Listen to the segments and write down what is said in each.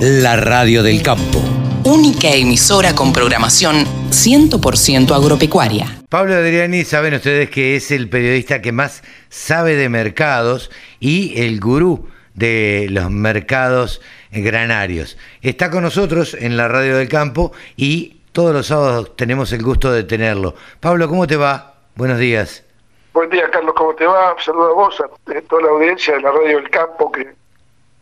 la radio del campo. Única emisora con programación 100% agropecuaria. Pablo Adriani, saben ustedes que es el periodista que más sabe de mercados y el gurú de los mercados granarios. Está con nosotros en la radio del campo y todos los sábados tenemos el gusto de tenerlo. Pablo, ¿cómo te va? Buenos días. Buen día, Carlos, ¿cómo te va? Saludos a vos, a toda la audiencia de la radio del campo que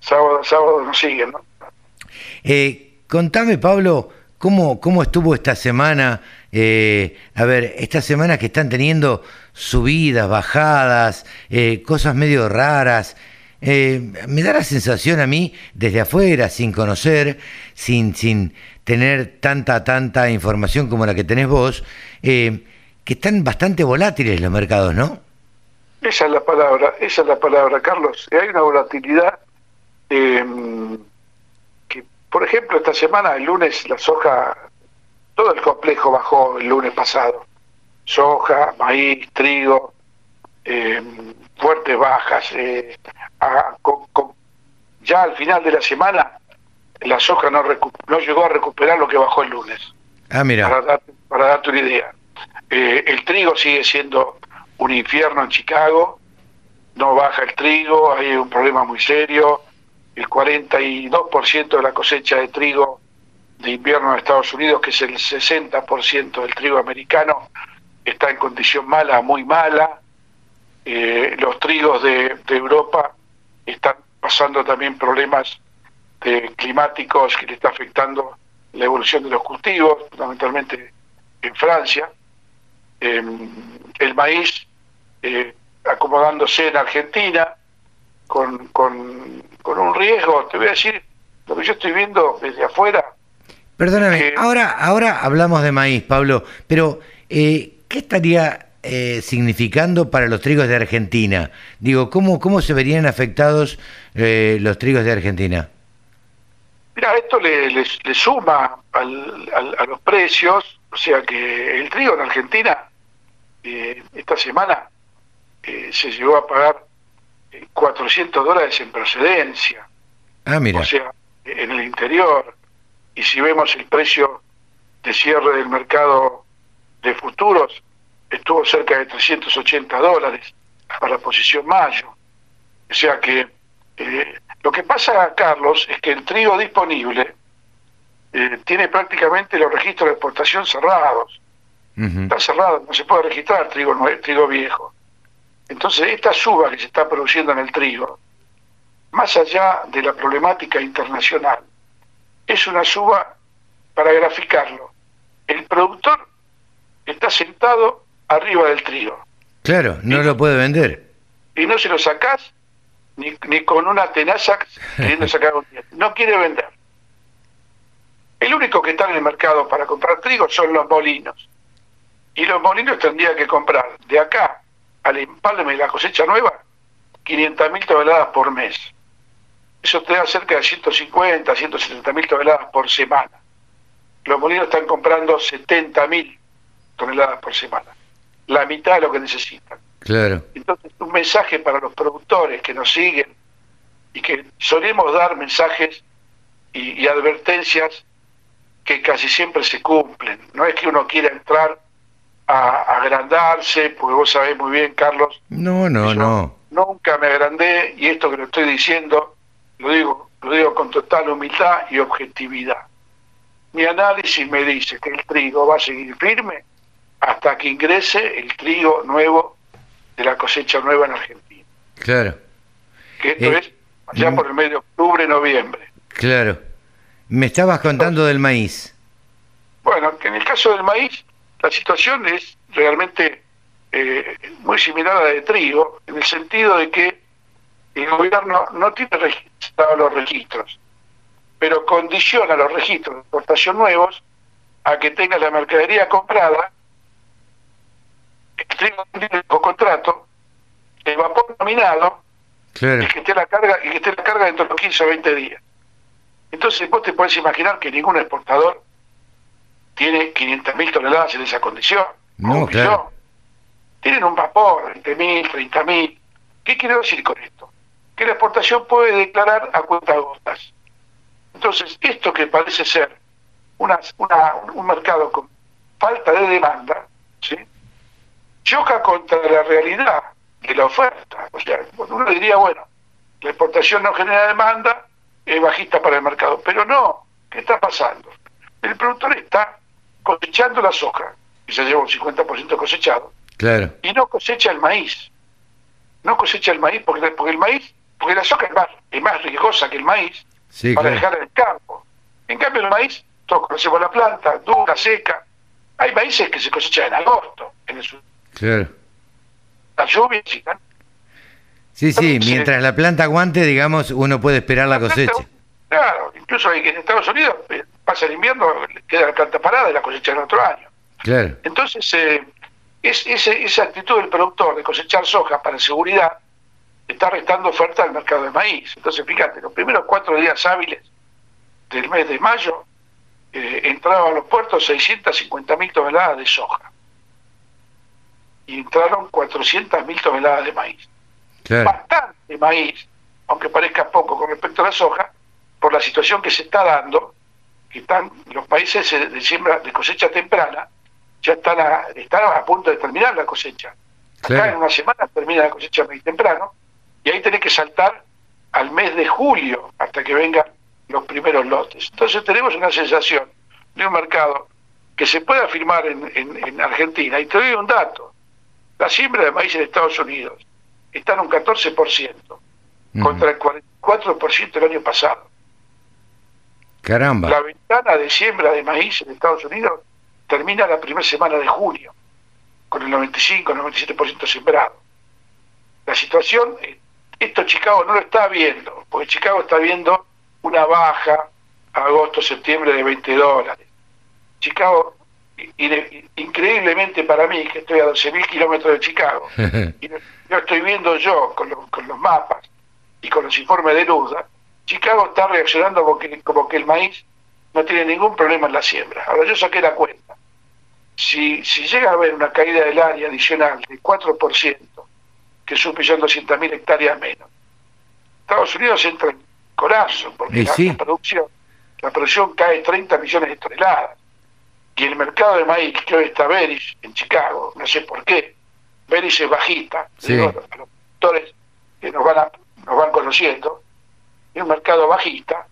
sábado a sábado nos siguen, ¿no? Eh, contame, Pablo, ¿cómo, cómo estuvo esta semana? Eh, a ver, estas semanas que están teniendo subidas, bajadas, eh, cosas medio raras. Me da la sensación a mí, desde afuera, sin conocer, sin, sin tener tanta, tanta información como la que tenés vos, que están bastante volátiles los mercados, ¿no? Esa es la palabra, esa es la palabra, Carlos. Hay una volatilidad por ejemplo, esta semana, el lunes, la soja, todo el complejo bajó el lunes pasado. Soja, maíz, trigo, eh, fuertes bajas. Eh, a- con- con- ya al final de la semana, la soja no, recu- no llegó a recuperar lo que bajó el lunes. Ah, mira. para, dar- para darte una idea. Eh, el trigo sigue siendo un infierno en Chicago, no baja el trigo, hay un problema muy serio, el 42% de la cosecha de trigo de invierno en Estados Unidos, que es el 60% del trigo americano, está en condición mala, muy mala. Eh, los trigos de, Europa están pasando también problemas climáticos que le está afectando la evolución de los cultivos, fundamentalmente en Francia. Eh, el maíz eh, acomodándose en Argentina con, con un riesgo, te voy a decir, lo que yo estoy viendo desde afuera, Perdóname, que- ahora, ahora hablamos de maíz, Pablo, pero eh, ¿qué estaría eh, significando para los trigos de Argentina? Digo, ¿cómo, cómo se verían afectados eh, los trigos de Argentina? Mira, esto le, le- le suma al- al- a los precios, o sea que el trigo en Argentina eh, esta semana eh, se llegó a pagar 400 dólares en procedencia, Ah, mira. o sea, en el interior. Y si vemos el precio de cierre del mercado de futuros, estuvo cerca de 380 dólares para la posición mayo. O sea que eh, lo que pasa, Carlos, es que el trigo disponible eh, tiene prácticamente los registros de exportación cerrados. Está cerrado, no se puede registrar trigo, trigo viejo. Entonces, esta suba que se está produciendo en el trigo, más allá de la problemática internacional, es una suba para graficarlo. El productor está sentado arriba del trigo Claro, no lo puede vender. y no se lo sacás ni, ni con una tenaza queriendo sacar un diente. No quiere vender. El único que está en el mercado para comprar trigo son los molinos. Y los molinos tendrían que comprar de acá al empalme de la cosecha nueva 500 mil toneladas por mes. Eso te da cerca de 150, 170 mil toneladas por semana. Los molinos están comprando 70 mil toneladas por semana. La mitad de lo que necesitan. Claro. Entonces, un mensaje para los productores que nos siguen y que solemos dar mensajes y, y advertencias que casi siempre se cumplen. No es que uno quiera entrar agrandarse, porque vos sabés muy bien, Carlos, No, no, no. nunca me agrandé y esto que lo estoy diciendo lo digo, lo digo con total humildad y objetividad. Mi análisis me dice que el trigo va a seguir firme hasta que ingrese el trigo nuevo de la cosecha nueva en Argentina. Claro, Que esto Eh, es allá mm. por el mes de octubre, noviembre. claro. Me estabas contando del maíz. Bueno, que en el caso del maíz, la situación es realmente eh, muy similar a la de trigo, en el sentido de que el gobierno no tiene registrados los registros, pero condiciona los registros de exportación nuevos a que tengas la mercadería comprada, el trigo bajo contrato, el vapor nominado, Claro. y que esté la carga, y que esté la carga dentro de los 15 o 20 días. Entonces vos te podés imaginar que ningún exportador tiene 500.000 toneladas en esa condición. No, un claro. millón. Tienen un vapor, 20.000, 30.000. ¿Qué quiero decir con esto? Que la exportación puede declarar a cuenta gotas. Entonces Entonces, esto que parece ser una, una, un mercado con falta de demanda, ¿sí? choca contra la realidad de la oferta. O sea, uno diría, bueno, la exportación no genera demanda, es bajista para el mercado. Pero no, ¿qué está pasando? El productor está cosechando la soja, y se lleva un 50% cosechado, Claro. y no cosecha el maíz. No cosecha el maíz porque, porque el maíz, porque la soja es más, es más riesgosa que el maíz Sí, para claro. dejar en el campo. En cambio el maíz, todos conocemos la planta, dura, seca. Hay maíces que se cosechan en agosto, en el sur. Claro. La lluvia, sí, ¿no? Sí, sí, mientras la planta aguante, digamos, uno puede esperar la cosecha. Claro, incluso hay que en Estados Unidos eh, pasa el invierno, queda la planta parada y la cosecha en otro año. Claro. Entonces, eh, es, ese- esa actitud del productor de cosechar soja para seguridad está restando oferta al mercado de maíz. Entonces, fíjate, los primeros cuatro días hábiles del mes de mayo eh, entraban a los puertos 650 mil toneladas de soja y entraron 400 mil toneladas de maíz. Claro. Bastante maíz, aunque parezca poco con respecto a la soja, por la situación que se está dando, que están los países eh, de siembra de cosecha temprana ya están a, están a punto de terminar la cosecha. Acá Claro. en una semana termina la cosecha muy temprano y ahí tenés que saltar al mes de julio hasta que vengan los primeros lotes. Entonces tenemos una sensación de un mercado que se puede afirmar en, en- en Argentina. Y te doy un dato. La siembra de maíz en Estados Unidos está en un 14% Ujú. contra el 44% el año pasado. Caramba. La ventana de siembra de maíz en Estados Unidos termina la primera semana de junio, con el 95-97% sembrado. La situación, eh, esto Chicago no lo está viendo, porque Chicago está viendo una baja a agosto-septiembre de 20 dólares. Chicago, increíblemente para mí, que estoy a 12.000 kilómetros de Chicago, y lo lo estoy viendo yo con, los- con los mapas y con los informes de Luda, Chicago está reaccionando como que, como que el maíz no tiene ningún problema en la siembra. Ahora yo saqué la cuenta. Si, si llega a haber una caída del área adicional de 4%, que es un millón doscientas mil hectáreas menos, Estados Unidos entra en corazón, porque la, sí. la producción, la producción cae 30 millones de toneladas. Y el mercado de maíz, que hoy está Beris en Chicago, no sé por qué, Beris es bajista, Sí. digo, a los productores que nos van, a- nos van conociendo, es un mercado bajista,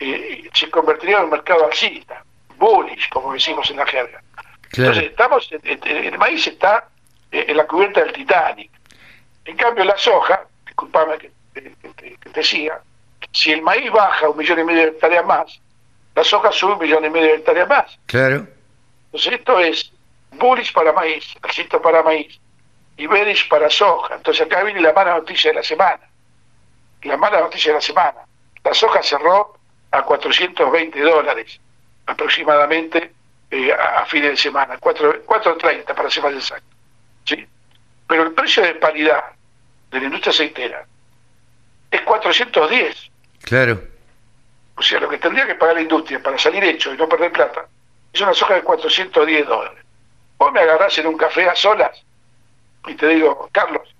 eh, se convertiría en un mercado alcista, bullish, como decimos en la jerga. Claro. Entonces, estamos, el maíz está eh, en la cubierta del Titanic. En cambio, la soja, disculpame que, te- que te- siga, si el maíz baja un millón y medio de hectáreas más, la soja sube un millón y medio de hectáreas más. Claro. Entonces, esto es bullish para maíz, alcista para maíz, y bearish para soja. Entonces, acá viene la mala noticia de la semana. La mala noticia de la semana. La soja cerró a 420 dólares aproximadamente eh, a, a fines de semana, 4 4.30 para ser más exacto. ¿sí? Pero el precio de paridad de la industria aceitera es 410. Claro. O sea, lo que tendría que pagar la industria para salir hecho y no perder plata es una soja de 410 dólares. Vos me agarrás en un café a solas y te digo, Carlos,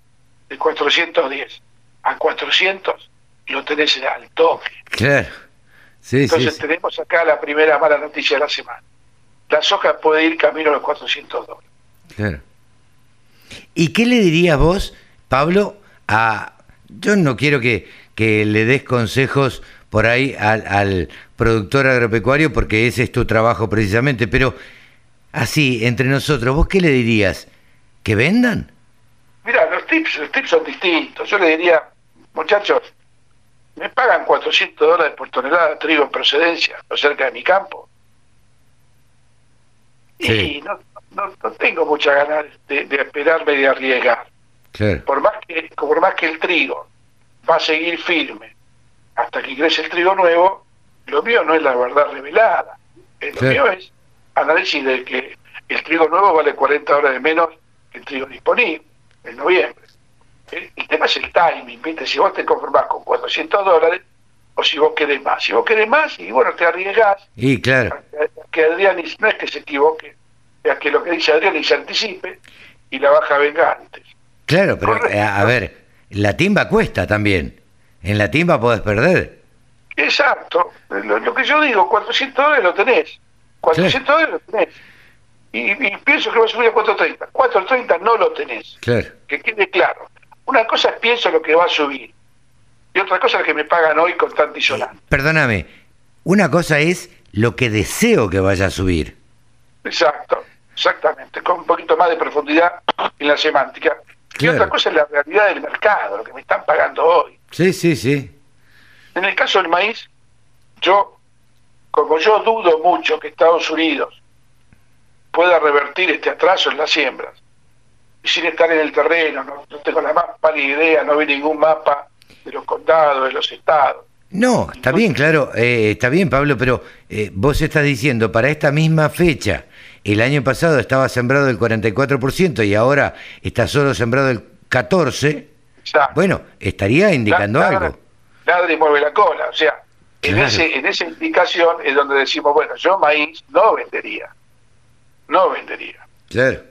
de 410 a 400 lo tenés al toque. Claro. Sí, sí, Entonces sí. tenemos acá la primera mala noticia de la semana. La soja puede ir camino a los 400 dólares. Claro. ¿Y qué le dirías vos, Pablo, a... Yo no quiero que, que le des consejos por ahí al, al productor agropecuario porque ese es tu trabajo precisamente, pero así, entre nosotros, ¿vos qué le dirías? ¿Que vendan? Mira, los tips, los tips son distintos. Yo le diría, muchachos, me pagan 400 dólares por tonelada de trigo en procedencia, o cerca de mi campo. Sí. Y no, no, no tengo muchas ganas de, de esperarme y de arriesgar. Por más, que, por más que el trigo va a seguir firme hasta que crece el trigo nuevo, lo mío no es la verdad revelada. Eh, Lo Claro. mío es análisis de que el trigo nuevo vale 40 dólares menos que el trigo disponible en noviembre. El, el tema es el timing, ¿viste? Si vos te conformás con 400 dólares o si vos querés más. Si vos querés más, y bueno, te arriesgás Y claro, que Adrián no es que se equivoque, es que lo que dice Adrián se anticipe y la baja venga antes. claro, pero Correcto. eh, a ver, la timba cuesta también. En la timba podés perder. Exacto. Lo, lo que yo digo, 400 dólares lo tenés. 400 dólares lo tenés. Y, y pienso que va a subir a 430. 430 no lo tenés. Claro. Que quede claro. Una cosa es pienso lo que va a subir. Y otra cosa es lo que me pagan hoy con tanto y sonante. Perdóname, una cosa es lo que deseo que vaya a subir. Exacto, exactamente, con un poquito más de profundidad en la semántica. Y otra cosa es la realidad del mercado, lo que me están pagando hoy. Sí, sí, sí. En el caso del maíz, yo, como yo dudo mucho que Estados Unidos pueda revertir este atraso en las siembras, y sin estar en el terreno, no, no tengo la más pálida idea, no vi ningún mapa de los condados, de los estados. No, está bien, claro, eh, está bien, Pablo, pero eh, vos estás diciendo, para esta misma fecha, el año pasado estaba sembrado el 44% y ahora está solo sembrado el 14%, Exacto. bueno, estaría indicando algo. Y mueve la cola. O sea, en, Claro. ese, en esa indicación es donde decimos, bueno, yo maíz no vendería. No vendería. Claro,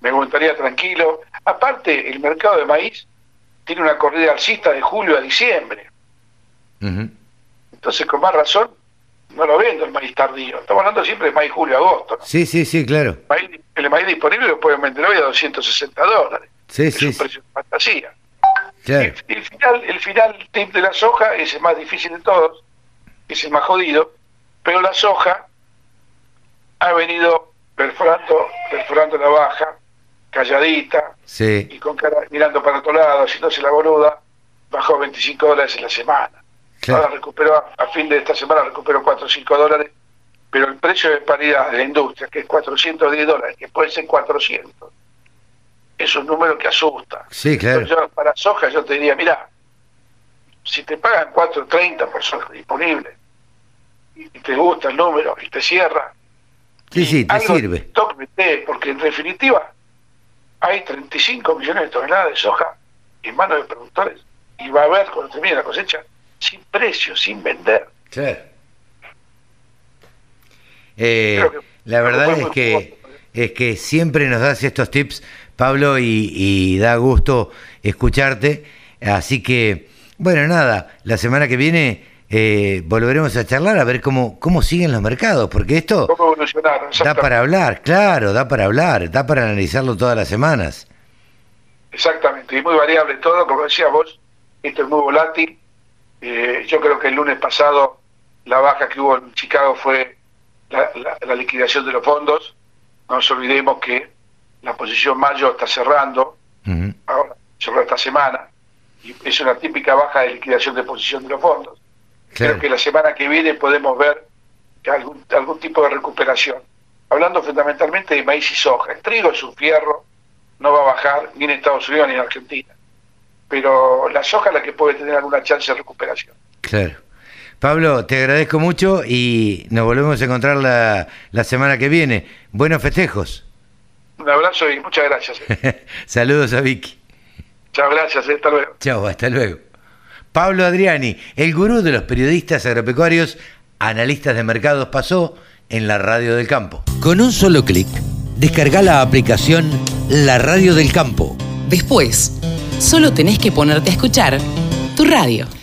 Me gustaría tranquilo. Aparte, el mercado de maíz tiene una corrida alcista de julio a diciembre. Ujú, Entonces, con más razón, no lo vendo el maíz tardío. Estamos hablando siempre de maíz julio-agosto. ¿no? sí, sí, sí, claro, Maíz- el maíz disponible lo pueden vender hoy a 260 dólares. sí, es sí, un precio de fantasía. claro, el final, el final tip de la soja es el más difícil de todos, es el más jodido, pero la soja ha venido perforando, perforando la baja, calladita, sí, y con cara, mirando para otro lado, haciéndose la boluda, bajó 25 dólares en la semana. Claro. Ahora recuperó, a fin de esta semana recuperó 4 o 5 dólares, pero el precio de paridad de la industria, que es 410 dólares, que puede ser 400, es un número que asusta. sí, claro, yo, para soja yo te diría, mira, si te pagan 4.30 por soja disponible y te gusta el número y te cierra, sí, sí, te sirve, porque en definitiva hay 35 millones de toneladas de soja en manos de productores y va a haber cuando termine la cosecha sin precio, sin vender. claro. Eh, que- la verdad es que es que siempre nos das estos tips, Pablo, y, y da gusto escucharte. Así que, bueno, nada, la semana que viene eh, volveremos a charlar a ver cómo, cómo siguen los mercados, porque esto da para hablar, claro, da para hablar, da para analizarlo todas las semanas. Exactamente, y muy variable todo, como decía vos, esto es muy volátil. Eh, yo creo que el lunes pasado la baja que hubo en Chicago fue la, la- la liquidación de los fondos. No nos olvidemos que la posición mayo está cerrando, ahora cerró esta semana, y es una típica baja de liquidación de posición de los fondos. Claro. Creo que la semana que viene podemos ver algún, algún tipo de recuperación. Hablando fundamentalmente de maíz y soja. El trigo es un fierro, no va a bajar ni en Estados Unidos ni en Argentina. Pero la soja es la que puede tener alguna chance de recuperación. Claro. Pablo, te agradezco mucho y nos volvemos a encontrar la, la semana que viene. Buenos festejos. Un abrazo y muchas gracias. eh. Saludos a Vicky. Chao, gracias. eh. Hasta luego. Chao, hasta luego. Pablo Adriani, el gurú de los periodistas agropecuarios, analistas de mercados, pasó en la radio del campo. Con un solo clic, descarga la aplicación La Radio del Campo. Después, solo tenés que ponerte a escuchar tu radio.